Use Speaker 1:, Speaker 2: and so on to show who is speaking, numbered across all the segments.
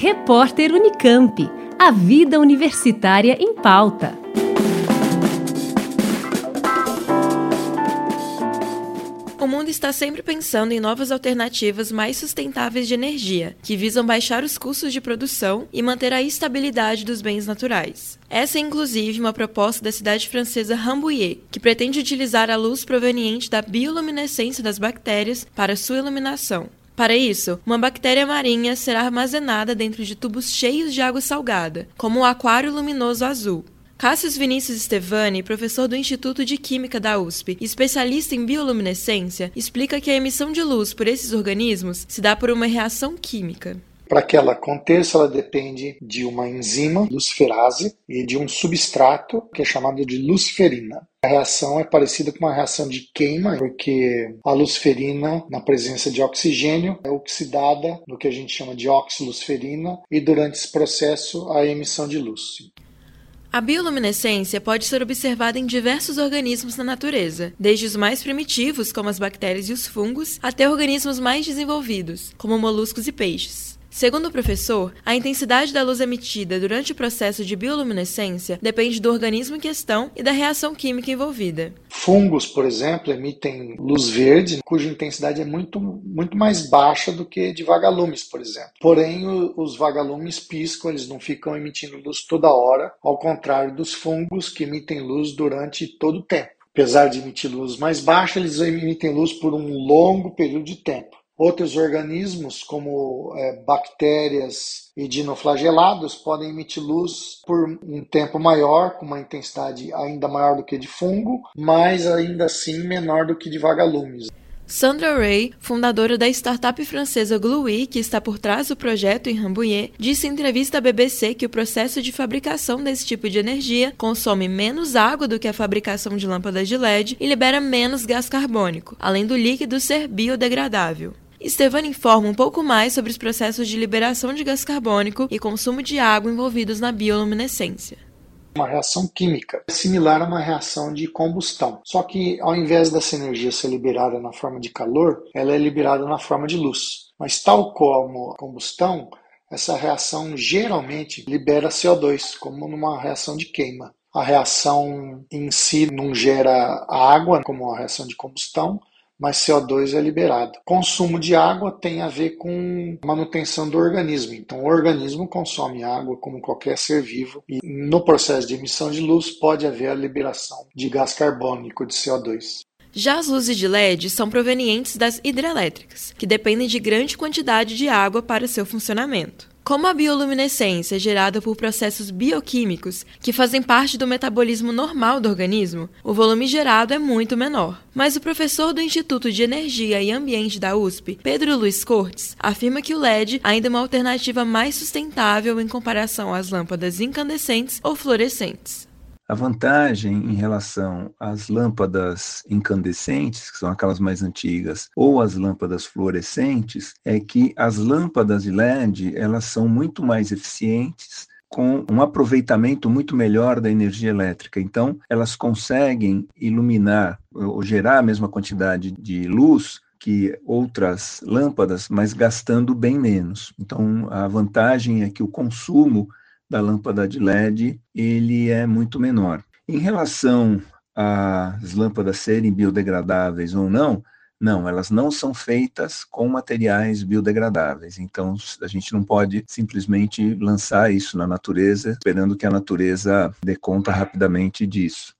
Speaker 1: Repórter Unicamp. A vida universitária em pauta.
Speaker 2: O mundo está sempre pensando em novas alternativas mais sustentáveis de energia, que visam baixar os custos de produção e manter a estabilidade dos bens naturais. Essa é inclusive uma proposta da cidade francesa Rambouillet, que pretende utilizar a luz proveniente da bioluminescência das bactérias para sua iluminação. Para isso, uma bactéria marinha será armazenada dentro de tubos cheios de água salgada, como o aquário luminoso azul. Cássio Vinícius Stevani, professor do Instituto de Química da USP e especialista em bioluminescência, explica que a emissão de luz por esses organismos se dá por uma reação química.
Speaker 3: Para que ela aconteça, ela depende de uma enzima, luciferase, e de um substrato que é chamado de luciferina. A reação é parecida com uma reação de queima, porque a luciferina, na presença de oxigênio, é oxidada no que a gente chama de oxiluciferina, e durante esse processo, a emissão de luz.
Speaker 2: A bioluminescência pode ser observada em diversos organismos na natureza, desde os mais primitivos, como as bactérias e os fungos, até organismos mais desenvolvidos, como moluscos e peixes. Segundo o professor, a intensidade da luz emitida durante o processo de bioluminescência depende do organismo em questão e da reação química envolvida.
Speaker 3: Fungos, por exemplo, emitem luz verde, cuja intensidade é muito, muito mais baixa do que de vagalumes, por exemplo. Porém, os vagalumes piscam, eles não ficam emitindo luz toda hora, ao contrário dos fungos que emitem luz durante todo o tempo. Apesar de emitir luz mais baixa, eles emitem luz por um longo período de tempo. Outros organismos, como é, bactérias e dinoflagelados, podem emitir luz por um tempo maior, com uma intensidade ainda maior do que de fungo, mas ainda assim menor do que de vagalumes.
Speaker 2: Sandra Ray, fundadora da startup francesa Gluey, que está por trás do projeto em Rambouillet, disse em entrevista à BBC que o processo de fabricação desse tipo de energia consome menos água do que a fabricação de lâmpadas de LED e libera menos gás carbônico, além do líquido ser biodegradável. Estevan informa um pouco mais sobre os processos de liberação de gás carbônico e consumo de água envolvidos na bioluminescência
Speaker 3: uma reação química, similar a uma reação de combustão. Só que ao invés dessa energia ser liberada na forma de calor, ela é liberada na forma de luz. Mas tal como a combustão, essa reação geralmente libera CO2, como numa reação de queima. A reação em si não gera água, como a reação de combustão, mas CO2 é liberado. Consumo de água tem a ver com manutenção do organismo. Então, o organismo consome água como qualquer ser vivo e no processo de emissão de luz pode haver a liberação de gás carbônico de CO2.
Speaker 2: Já as luzes de LED são provenientes das hidrelétricas, que dependem de grande quantidade de água para seu funcionamento. Como a bioluminescência é gerada por processos bioquímicos que fazem parte do metabolismo normal do organismo, o volume gerado é muito menor. Mas o professor do Instituto de Energia e Ambiente da USP, Pedro Luiz Cortes, afirma que o LED ainda é uma alternativa mais sustentável em comparação às lâmpadas incandescentes ou fluorescentes.
Speaker 4: A vantagem em relação às lâmpadas incandescentes, que são aquelas mais antigas, ou as lâmpadas fluorescentes, é que as lâmpadas de LED, elas são muito mais eficientes, com um aproveitamento muito melhor da energia elétrica. Então, elas conseguem iluminar ou gerar a mesma quantidade de luz que outras lâmpadas, mas gastando bem menos. Então, a vantagem é que o consumo da lâmpada de LED ele é muito menor. Em relação às lâmpadas serem biodegradáveis ou não, não, elas não são feitas com materiais biodegradáveis. Então, a gente não pode simplesmente lançar isso na natureza, esperando que a natureza dê conta rapidamente disso.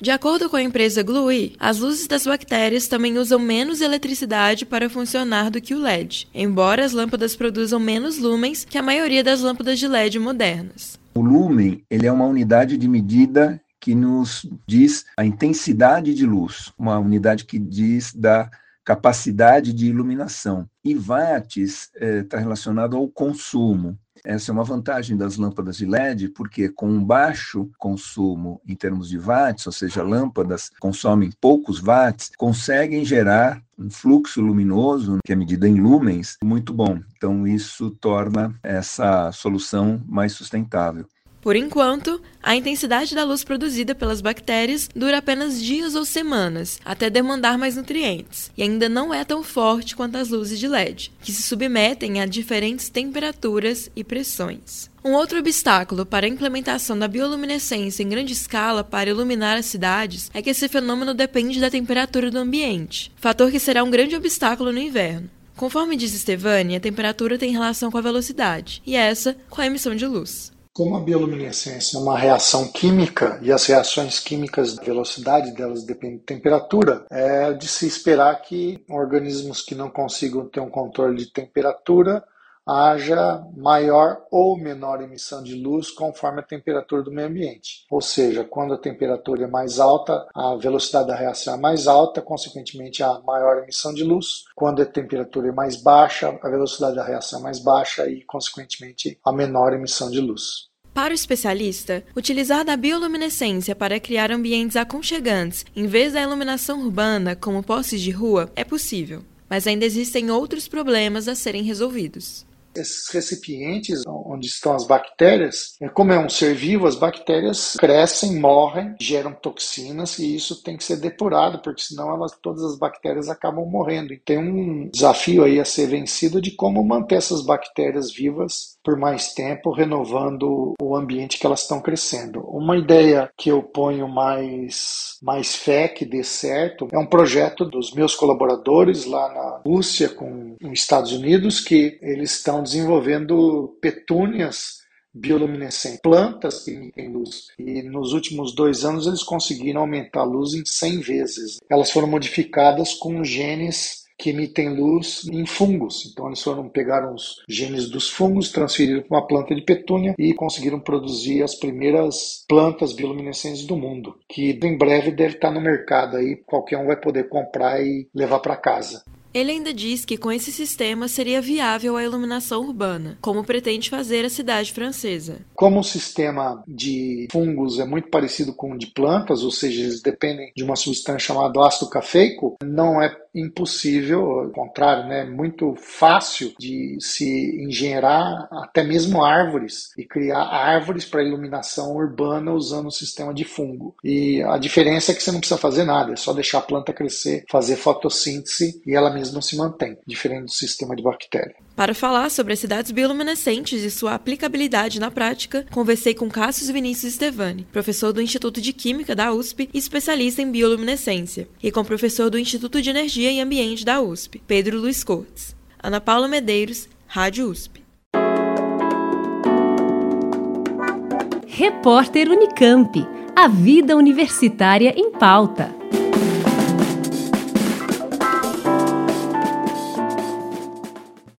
Speaker 2: De acordo com a empresa Glue, as luzes das bactérias também usam menos eletricidade para funcionar do que o LED, embora as lâmpadas produzam menos lumens que a maioria das lâmpadas de LED modernas.
Speaker 4: O lumen ele é uma unidade de medida que nos diz a intensidade de luz, uma unidade que diz da capacidade de iluminação. E watts está eh, relacionado ao consumo. Essa é uma vantagem das lâmpadas de LED, porque com um baixo consumo em termos de watts, ou seja, lâmpadas consomem poucos watts, conseguem gerar um fluxo luminoso, que é medido em lumens, muito bom. Então, isso torna essa solução mais sustentável.
Speaker 2: Por enquanto, a intensidade da luz produzida pelas bactérias dura apenas dias ou semanas, até demandar mais nutrientes, e ainda não é tão forte quanto as luzes de LED, que se submetem a diferentes temperaturas e pressões. Um outro obstáculo para a implementação da bioluminescência em grande escala para iluminar as cidades é que esse fenômeno depende da temperatura do ambiente, fator que será um grande obstáculo no inverno. Conforme diz Stevani, a temperatura tem relação com a velocidade, e essa com a emissão de luz.
Speaker 3: Como a bioluminescência é uma reação química e as reações químicas, a velocidade delas depende de temperatura, é de se esperar que organismos que não consigam ter um controle de temperatura haja maior ou menor emissão de luz conforme a temperatura do meio ambiente. Ou seja, quando a temperatura é mais alta, a velocidade da reação é mais alta, consequentemente há maior emissão de luz. Quando a temperatura é mais baixa, a velocidade da reação é mais baixa e, consequentemente, a menor emissão de luz.
Speaker 2: Para o especialista, utilizar da bioluminescência para criar ambientes aconchegantes em vez da iluminação urbana, como postes de rua, é possível, mas ainda existem outros problemas a serem resolvidos
Speaker 3: esses recipientes onde estão as bactérias, é, como é um ser vivo, as bactérias crescem, morrem, geram toxinas e isso tem que ser depurado, porque senão elas, todas as bactérias acabam morrendo. E tem um desafio aí a ser vencido de como manter essas bactérias vivas por mais tempo, renovando o ambiente que elas estão crescendo. Uma ideia que eu ponho mais, mais fé que dê certo é um projeto dos meus colaboradores lá na Rússia com os Estados Unidos, que eles estão desenvolvendo petúnias bioluminescentes, plantas que emitem luz. E nos últimos dois anos eles conseguiram aumentar a luz em 100 vezes. Elas foram modificadas com genes que emitem luz em fungos. Então eles foram pegaram os genes dos fungos, transferiram para uma planta de petúnia e conseguiram produzir as primeiras plantas bioluminescentes do mundo, que em breve deve estar no mercado aí, qualquer um vai poder comprar e levar para casa.
Speaker 2: Ele ainda diz que com esse sistema seria viável a iluminação urbana, como pretende fazer a cidade francesa.
Speaker 3: Como o sistema de fungos é muito parecido com o de plantas, ou seja, eles dependem de uma substância chamada ácido cafeico, não é impossível, ao contrário, né, muito fácil de se engenheirar até mesmo árvores e criar árvores para iluminação urbana usando o sistema de fungo. E a diferença é que você não precisa fazer nada, é só deixar a planta crescer, fazer fotossíntese e ela mesma se mantém, diferente do sistema de bactéria.
Speaker 2: Para falar sobre as cidades bioluminescentes e sua aplicabilidade na prática, conversei com Cassius Vinícius Stevani, professor do Instituto de Química da USP e especialista em bioluminescência, e com o professor do Instituto de Energia e Ambiente da USP, Pedro Luiz Cortes. Ana Paula Medeiros, Rádio USP.
Speaker 1: Repórter Unicamp. A vida universitária em pauta.